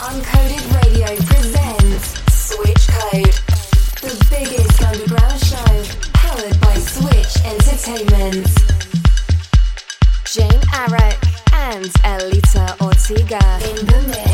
Uncoded Radio presents Switch Code, the biggest underground show powered by Switch Entertainment. Jane Arrak and Aelita Ortega in the mix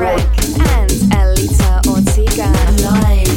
Derek and Aelita Ortega live.